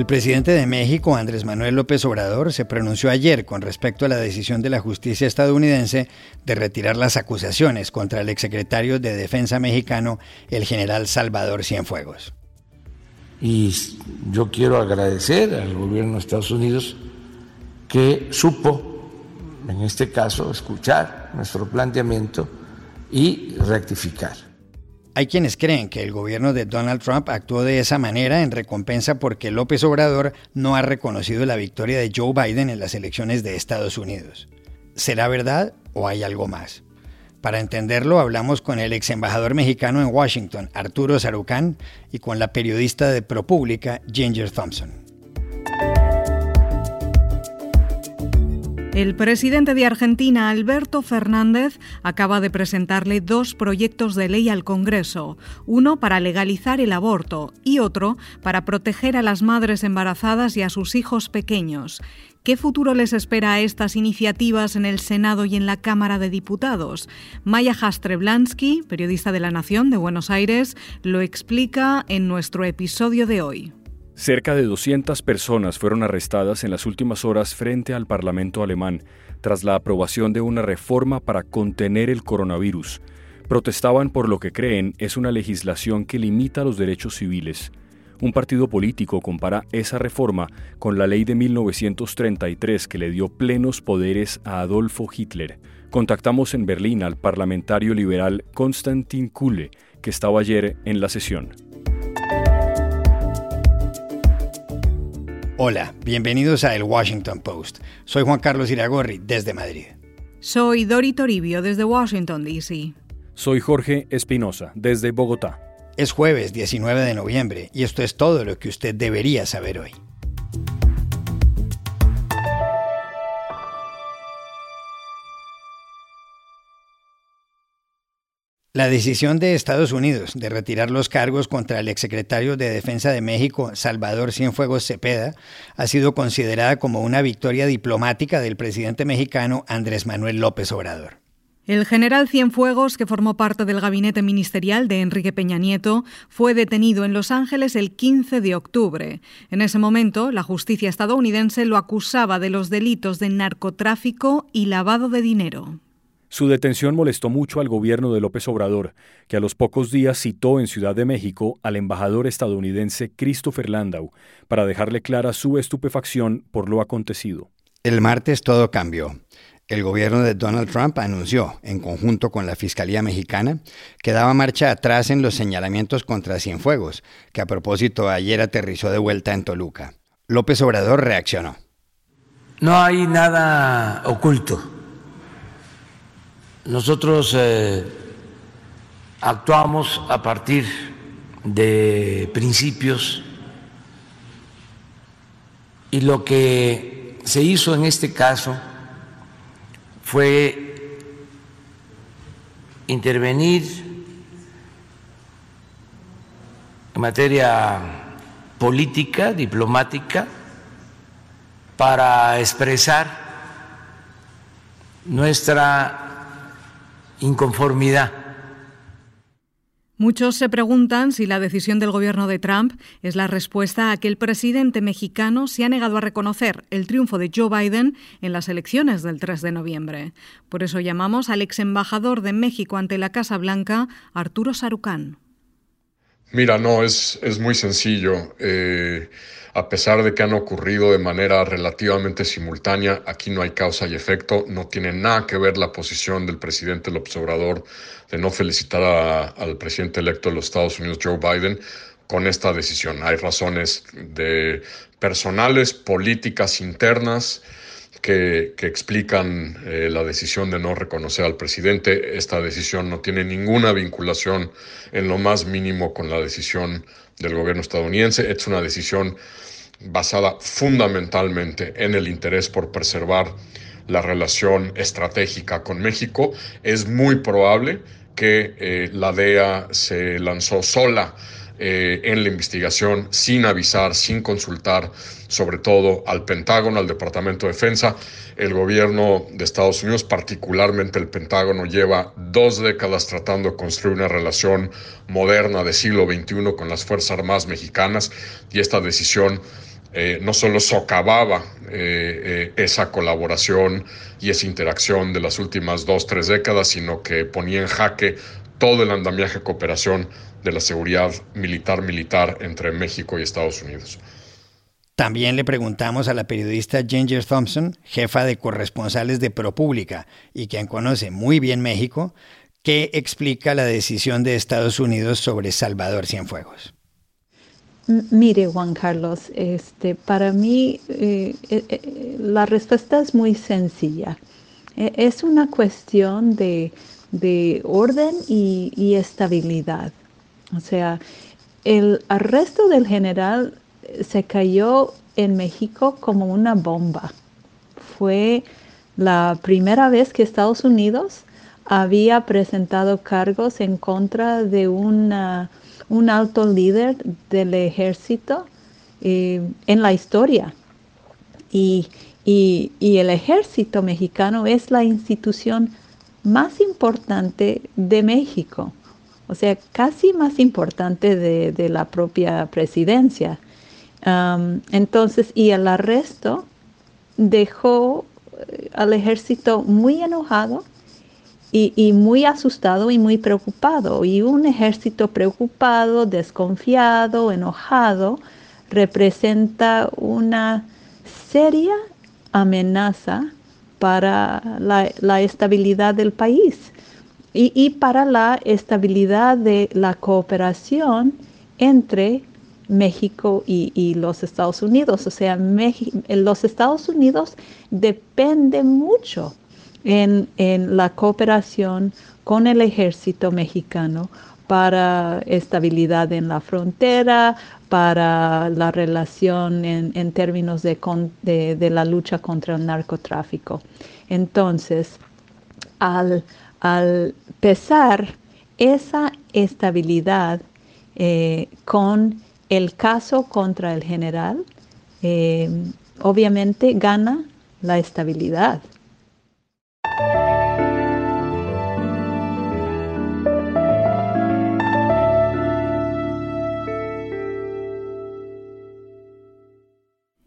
El presidente de México, Andrés Manuel López Obrador, se pronunció ayer con respecto a la decisión de la justicia estadounidense de retirar las acusaciones contra el exsecretario de Defensa mexicano, el general Salvador Cienfuegos. Y yo quiero agradecer al gobierno de Estados Unidos que supo, en este caso, escuchar nuestro planteamiento y rectificar. Hay quienes creen que el gobierno de Donald Trump actuó de esa manera en recompensa porque López Obrador no ha reconocido la victoria de Joe Biden en las elecciones de Estados Unidos. ¿Será verdad o hay algo más? Para entenderlo, hablamos con el ex embajador mexicano en Washington, Arturo Sarucán, y con la periodista de ProPublica, Ginger Thompson. El presidente de Argentina, Alberto Fernández, acaba de presentarle dos proyectos de ley al Congreso, uno para legalizar el aborto y otro para proteger a las madres embarazadas y a sus hijos pequeños. ¿Qué futuro les espera a estas iniciativas en el Senado y en la Cámara de Diputados? Maya Jastreblansky, periodista de La Nación de Buenos Aires, lo explica en nuestro episodio de hoy. Cerca de 200 personas fueron arrestadas en las últimas horas frente al Parlamento alemán tras la aprobación de una reforma para contener el coronavirus. Protestaban por lo que creen es una legislación que limita los derechos civiles. Un partido político compara esa reforma con la ley de 1933 que le dio plenos poderes a Adolfo Hitler. Contactamos en Berlín al parlamentario liberal Konstantin Kuhle, que estaba ayer en la sesión. Hola, bienvenidos a El Washington Post. Soy Juan Carlos Iragorri, desde Madrid. Soy Dori Toribio, desde Washington, D.C. Soy Jorge Espinosa, desde Bogotá. Es jueves 19 de noviembre y esto es todo lo que usted debería saber hoy. La decisión de Estados Unidos de retirar los cargos contra el exsecretario de Defensa de México, Salvador Cienfuegos Cepeda, ha sido considerada como una victoria diplomática del presidente mexicano Andrés Manuel López Obrador. El general Cienfuegos, que formó parte del gabinete ministerial de Enrique Peña Nieto, fue detenido en Los Ángeles el 15 de octubre. En ese momento, la justicia estadounidense lo acusaba de los delitos de narcotráfico y lavado de dinero. Su detención molestó mucho al gobierno de López Obrador, que a los pocos días citó en Ciudad de México al embajador estadounidense Christopher Landau para dejarle clara su estupefacción por lo acontecido. El martes todo cambió. El gobierno de Donald Trump anunció, en conjunto con la Fiscalía Mexicana, que daba marcha atrás en los señalamientos contra Cienfuegos, que a propósito ayer aterrizó de vuelta en Toluca. López Obrador reaccionó. No hay nada oculto nosotros eh, actuamos a partir de principios y lo que se hizo en este caso fue intervenir en materia política, diplomática, para expresar nuestra inconformidad. Muchos se preguntan si la decisión del gobierno de Trump es la respuesta a que el presidente mexicano se ha negado a reconocer el triunfo de Joe Biden en las elecciones del 3 de noviembre. Por eso llamamos al ex embajador de México ante la Casa Blanca, Arturo Sarucán. Mira, no, es, es muy sencillo. Eh, a pesar de que han ocurrido de manera relativamente simultánea, aquí no hay causa y efecto, no tiene nada que ver la posición del presidente López Obrador de no felicitar al presidente electo de los Estados Unidos, Joe Biden, con esta decisión. Hay razones de personales, políticas internas, que, explican eh, la decisión de no reconocer al presidente. Esta decisión no tiene ninguna vinculación en lo más mínimo con la decisión del gobierno estadounidense. Es una decisión basada fundamentalmente en el interés por preservar la relación estratégica con México. Es muy probable que eh, la DEA se lanzó sola eh, en la investigación sin avisar, sin consultar, sobre todo al Pentágono, al Departamento de Defensa. El gobierno de Estados Unidos, particularmente el Pentágono, lleva dos décadas tratando de construir una relación moderna de siglo XXI con las Fuerzas Armadas mexicanas y esta decisión eh, no solo socavaba eh, esa colaboración y esa interacción de las últimas dos, tres décadas, sino que ponía en jaque todo el andamiaje de cooperación de la seguridad militar-militar entre México y Estados Unidos. También le preguntamos a la periodista Ginger Thompson, jefa de corresponsales de ProPública y quien conoce muy bien México, qué explica la decisión de Estados Unidos sobre Salvador Cienfuegos. Mire, Juan Carlos, este, para mí eh, eh, eh, la respuesta es muy sencilla. E, es una cuestión de, orden y, y, estabilidad. O sea, el arresto del general se cayó en México como una bomba. Fue la primera vez que Estados Unidos había presentado cargos en contra de un alto líder del ejército eh, en la historia. Y, el ejército mexicano es la institución más importante de México, o sea, casi más importante de la propia presidencia entonces, y el arresto dejó eh, al ejército muy enojado y, muy asustado y muy preocupado. Y un ejército preocupado, desconfiado, enojado, representa una seria amenaza para la, estabilidad del país y, para la estabilidad de la cooperación entre México y, los Estados Unidos. O sea, los Estados Unidos dependen mucho en, la cooperación con el ejército mexicano para estabilidad en la frontera, para la relación en, términos de, de, la lucha contra el narcotráfico. Entonces, al, pesar esa estabilidad eh, con el caso contra el general eh, obviamente gana la estabilidad.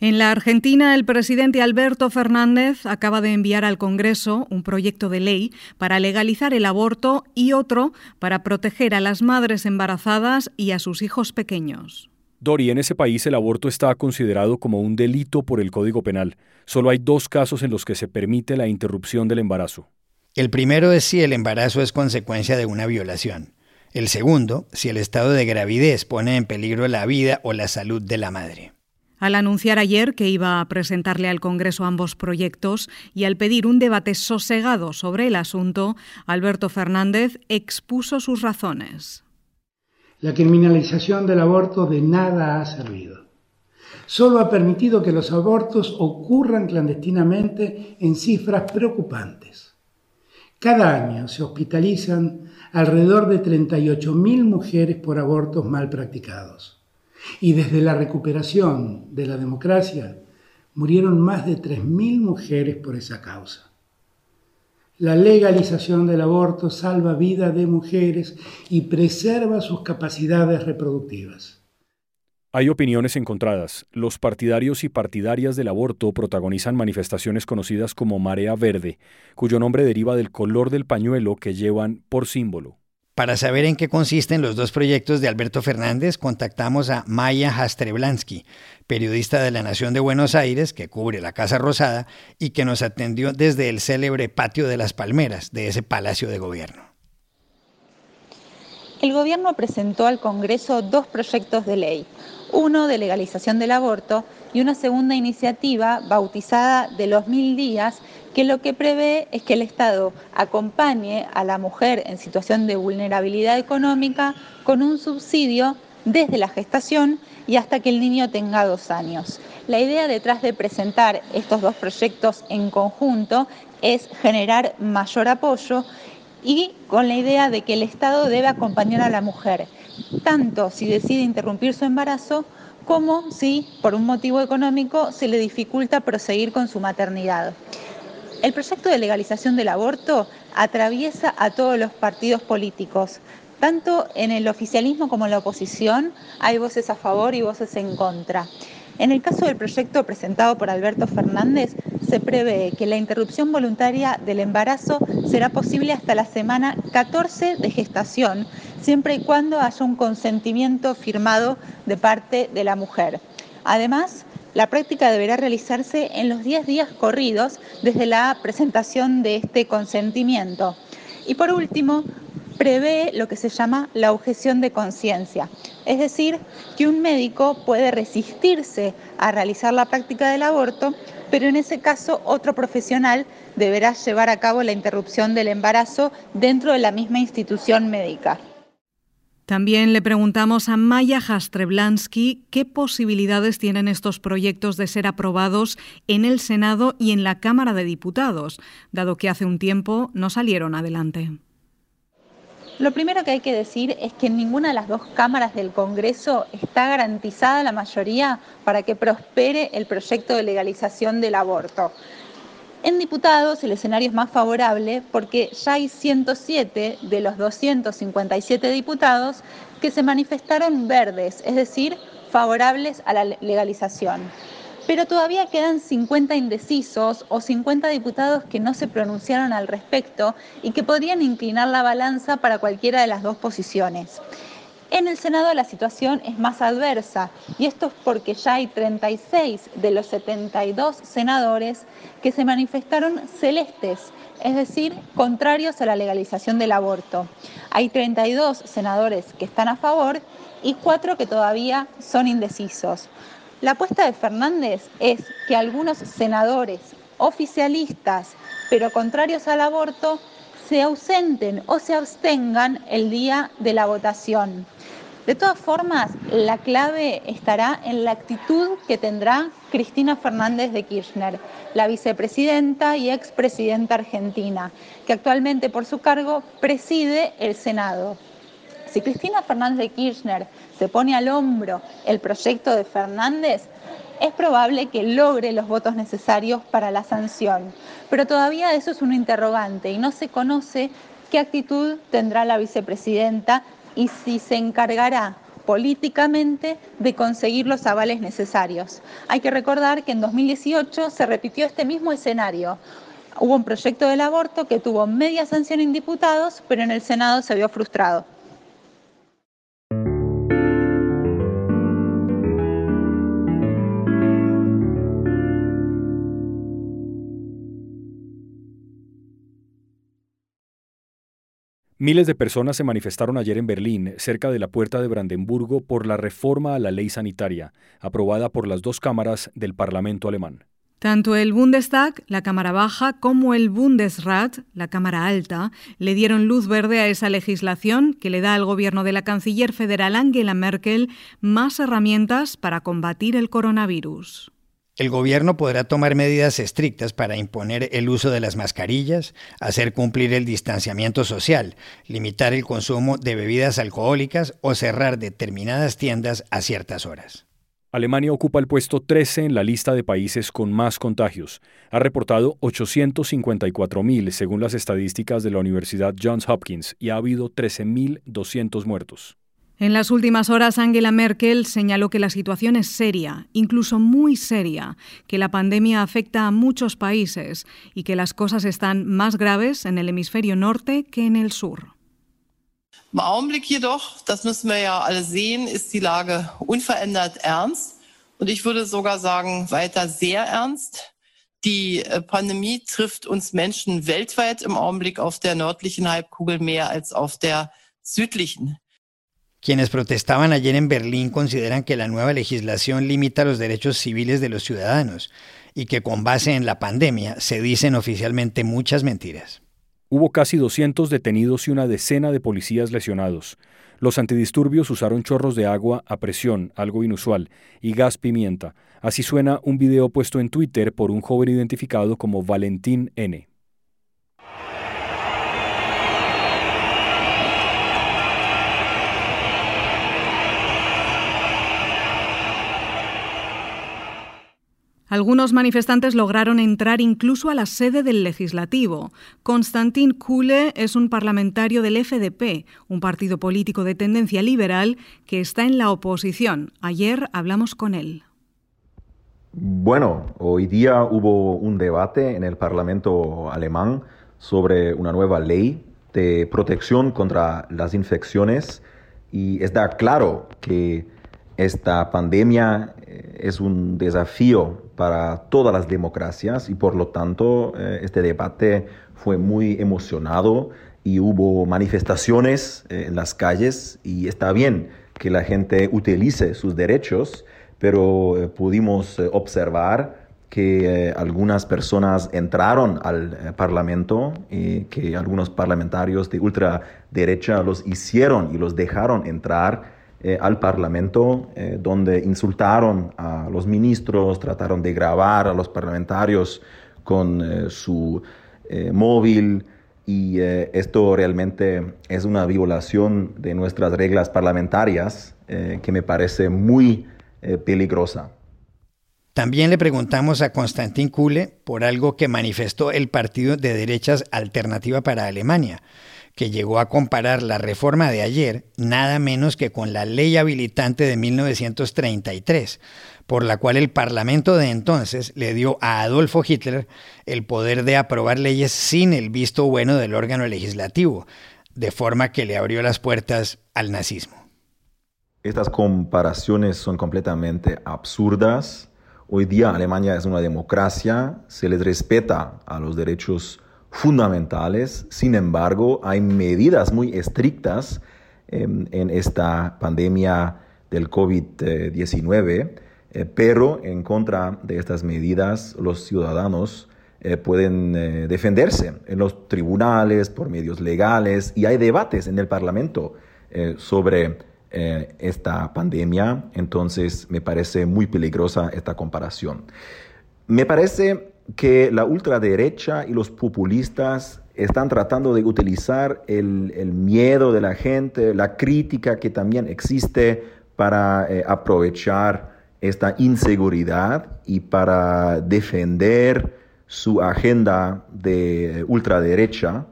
En la Argentina, el presidente Alberto Fernández acaba de enviar al Congreso un proyecto de ley para legalizar el aborto y otro para proteger a las madres embarazadas y a sus hijos pequeños. Dori, en ese país el aborto está considerado como un delito por el Código Penal. Solo hay dos casos en los que se permite la interrupción del embarazo. El primero es si el embarazo es consecuencia de una violación. El segundo, si el estado de gravidez pone en peligro la vida o la salud de la madre. Al anunciar ayer que iba a presentarle al Congreso ambos proyectos y al pedir un debate sosegado sobre el asunto, Alberto Fernández expuso sus razones. La criminalización del aborto de nada ha servido. Solo ha permitido que los abortos ocurran clandestinamente en cifras preocupantes. Cada año se hospitalizan alrededor de 38.000 mujeres por abortos mal practicados. Y desde la recuperación de la democracia murieron más de 3.000 mujeres por esa causa. La legalización del aborto salva vida de mujeres y preserva sus capacidades reproductivas. Hay opiniones encontradas. Los partidarios y partidarias del aborto protagonizan manifestaciones conocidas como Marea Verde, cuyo nombre deriva del color del pañuelo que llevan por símbolo. Para saber en qué consisten los dos proyectos de Alberto Fernández, contactamos a Maya Jastreblansky, periodista de La Nación de Buenos Aires, que cubre la Casa Rosada y que nos atendió desde el célebre Patio de las Palmeras de ese Palacio de Gobierno. El gobierno presentó al Congreso dos proyectos de ley, uno de legalización del aborto y una segunda iniciativa bautizada de los mil días que lo que prevé es que el Estado acompañe a la mujer en situación de vulnerabilidad económica con un subsidio desde la gestación y hasta que el niño tenga dos años. La idea detrás de presentar estos dos proyectos en conjunto es generar mayor apoyo y con la idea de que el Estado debe acompañar a la mujer, tanto si decide interrumpir su embarazo como si por un motivo económico se le dificulta proseguir con su maternidad. El proyecto de legalización del aborto atraviesa a todos los partidos políticos. Tanto en el oficialismo como en la oposición hay voces a favor y voces en contra. En el caso del proyecto presentado por Alberto Fernández, se prevé que la interrupción voluntaria del embarazo será posible hasta la semana 14 de gestación, siempre y cuando haya un consentimiento firmado de parte de la mujer. Además, la práctica deberá realizarse en los 10 días corridos desde la presentación de este consentimiento. Y por último, prevé lo que se llama la objeción de conciencia, es decir, que un médico puede resistirse a realizar la práctica del aborto, pero en ese caso otro profesional deberá llevar a cabo la interrupción del embarazo dentro de la misma institución médica. También le preguntamos a Maya Jastreblansky qué posibilidades tienen estos proyectos de ser aprobados en el Senado y en la Cámara de Diputados, dado que hace un tiempo no salieron adelante. Lo primero que hay que decir es que en ninguna de las dos cámaras del Congreso está garantizada la mayoría para que prospere el proyecto de legalización del aborto. En diputados el escenario es más favorable porque ya hay 107 de los 257 diputados que se manifestaron verdes, es decir, favorables a la legalización. Pero todavía quedan 50 indecisos o 50 diputados que no se pronunciaron al respecto y que podrían inclinar la balanza para cualquiera de las dos posiciones. En el Senado la situación es más adversa y esto es porque ya hay 36 de los 72 senadores que se manifestaron celestes, es decir, contrarios a la legalización del aborto. Hay 32 senadores que están a favor y 4 que todavía son indecisos. La apuesta de Fernández es que algunos senadores oficialistas, pero contrarios al aborto, se ausenten o se abstengan el día de la votación. De todas formas, la clave estará en la actitud que tendrá Cristina Fernández de Kirchner, la vicepresidenta y expresidenta argentina, que actualmente por su cargo preside el Senado. Si Cristina Fernández de Kirchner se pone al hombro el proyecto de Fernández, es probable que logre los votos necesarios para la sanción. Pero todavía eso es un interrogante y no se conoce qué actitud tendrá la vicepresidenta y si se encargará políticamente de conseguir los avales necesarios. Hay que recordar que en 2018 se repitió este mismo escenario. Hubo un proyecto del aborto que tuvo media sanción en diputados, pero en el Senado se vio frustrado. Miles de personas se manifestaron ayer en Berlín, cerca de la puerta de Brandenburgo, por la reforma a la ley sanitaria, aprobada por las dos cámaras del Parlamento alemán. Tanto el Bundestag, la Cámara Baja, como el Bundesrat, la Cámara Alta, le dieron luz verde a esa legislación que le da al gobierno de la canciller federal Angela Merkel más herramientas para combatir el coronavirus. El gobierno podrá tomar medidas estrictas para imponer el uso de las mascarillas, hacer cumplir el distanciamiento social, limitar el consumo de bebidas alcohólicas o cerrar determinadas tiendas a ciertas horas. Alemania ocupa el puesto 13 en la lista de países con más contagios. Ha reportado 854.000 según las estadísticas de la Universidad Johns Hopkins y ha habido 13.200 muertos. En las últimas horas, Angela Merkel señaló que la situación es seria, incluso muy seria, que la pandemia afecta a muchos países y que las cosas están más graves en el hemisferio norte que en el sur. Im Augenblick jedoch, das müssen wir ja alle sehen, ist die Lage unverändert ernst und ich würde sogar sagen, weiter sehr ernst. Die äh, Pandemie trifft uns Menschen weltweit im Augenblick auf der nördlichen Halbkugel mehr als auf der südlichen. Quienes protestaban ayer en Berlín consideran que la nueva legislación limita los derechos civiles de los ciudadanos y que con base en la pandemia se dicen oficialmente muchas mentiras. Hubo casi 200 detenidos y una decena de policías lesionados. Los antidisturbios usaron chorros de agua a presión, algo inusual, y gas pimienta. Así suena un video puesto en Twitter por un joven identificado como Valentín N. Algunos manifestantes lograron entrar incluso a la sede del legislativo. Konstantin Kule es un parlamentario del FDP, un partido político de tendencia liberal que está en la oposición. Ayer hablamos con él. Bueno, hoy día hubo un debate en el Parlamento alemán sobre una nueva ley de protección contra las infecciones y está claro que esta pandemia eh, es un desafío para todas las democracias y por lo tanto eh, este debate fue muy emocionado y hubo manifestaciones eh, en las calles y está bien que la gente utilice sus derechos, pero pudimos observar que algunas personas entraron al Parlamento y que algunos parlamentarios de ultraderecha los hicieron y los dejaron entrar eh, al Parlamento, eh, donde insultaron a los ministros, trataron de grabar a los parlamentarios con eh, su móvil y esto realmente es una violación de nuestras reglas parlamentarias que me parece muy peligrosa. También le preguntamos a Konstantin Kule por algo que manifestó el partido de derechas Alternativa para Alemania que llegó a comparar la reforma de ayer nada menos que con la ley habilitante de 1933, por la cual el Parlamento de entonces le dio a Adolfo Hitler el poder de aprobar leyes sin el visto bueno del órgano legislativo, de forma que le abrió las puertas al nazismo. Estas comparaciones son completamente absurdas. Hoy día Alemania es una democracia, se les respeta a los derechos fundamentales. Sin embargo, hay medidas muy estrictas em, en esta pandemia del COVID-19, eh, pero en contra de estas medidas los ciudadanos eh, pueden eh, defenderse en los tribunales, por medios legales, y hay debates en el Parlamento sobre esta pandemia, entonces me parece muy peligrosa esta comparación. Me parece que la ultraderecha y los populistas están tratando de utilizar el, miedo de la gente, la crítica que también existe para eh, aprovechar esta inseguridad y para defender su agenda de ultraderecha.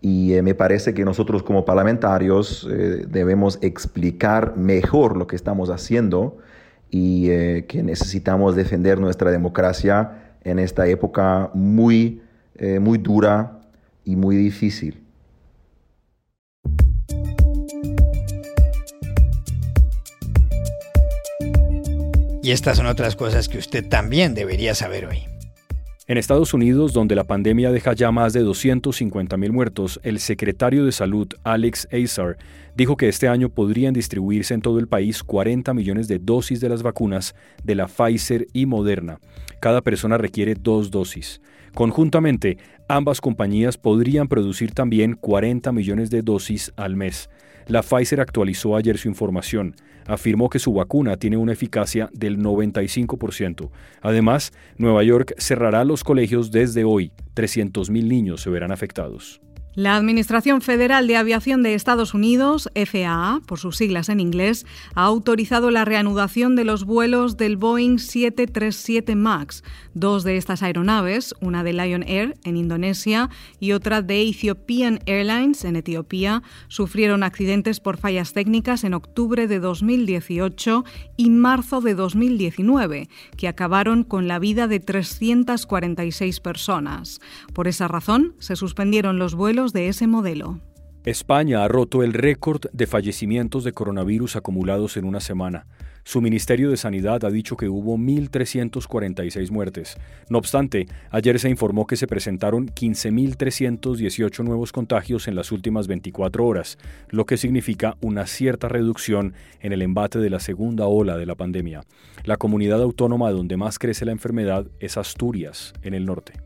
Y eh, me parece que nosotros como parlamentarios eh, debemos explicar mejor lo que estamos haciendo y que necesitamos defender nuestra democracia en esta época muy, eh, muy dura y muy difícil. Y estas son otras cosas que usted también debería saber hoy. En Estados Unidos, donde la pandemia deja ya más de 250.000 muertos, el secretario de Salud, Alex Azar, dijo que este año podrían distribuirse en todo el país 40 millones de dosis de las vacunas de la Pfizer y Moderna. Cada persona requiere dos dosis. Conjuntamente, ambas compañías podrían producir también 40 millones de dosis al mes. La Pfizer actualizó ayer su información. Afirmó que su vacuna tiene una eficacia del 95%. Además, Nueva York cerrará los colegios desde hoy. 300.000 niños se verán afectados. La Administración Federal de Aviación de Estados Unidos, FAA, por sus siglas en inglés, ha autorizado la reanudación de los vuelos del Boeing 737 MAX. Dos de estas aeronaves, una de Lion Air en Indonesia y otra de Ethiopian Airlines en Etiopía, sufrieron accidentes por fallas técnicas en octubre de 2018 y marzo de 2019, que acabaron con la vida de 346 personas. Por esa razón, se suspendieron los vuelos de ese modelo. España ha roto el récord de fallecimientos de coronavirus acumulados en una semana. Su Ministerio de Sanidad ha dicho que hubo 1.346 muertes. No obstante, ayer se informó que se presentaron 15.318 nuevos contagios en las últimas 24 horas, lo que significa una cierta reducción en el embate de la segunda ola de la pandemia. La comunidad autónoma donde más crece la enfermedad es Asturias, en el norte.